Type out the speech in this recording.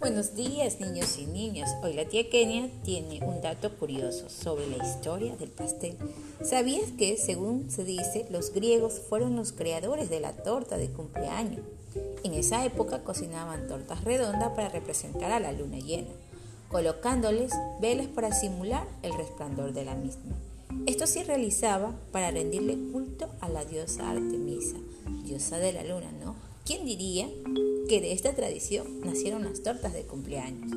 Buenos días niños y niñas. Hoy la tía Kenia tiene un dato curioso sobre la historia del pastel. ¿Sabías que, según se dice, los griegos fueron los creadores de la torta de cumpleaños? En esa época cocinaban tortas redondas para representar a la luna llena, colocándoles velas para simular el resplandor de la misma. Esto se realizaba para rendirle culto a la diosa Artemisa, diosa de la luna, ¿no? ¿Quién diría que de esta tradición nacieron las tortas de cumpleaños?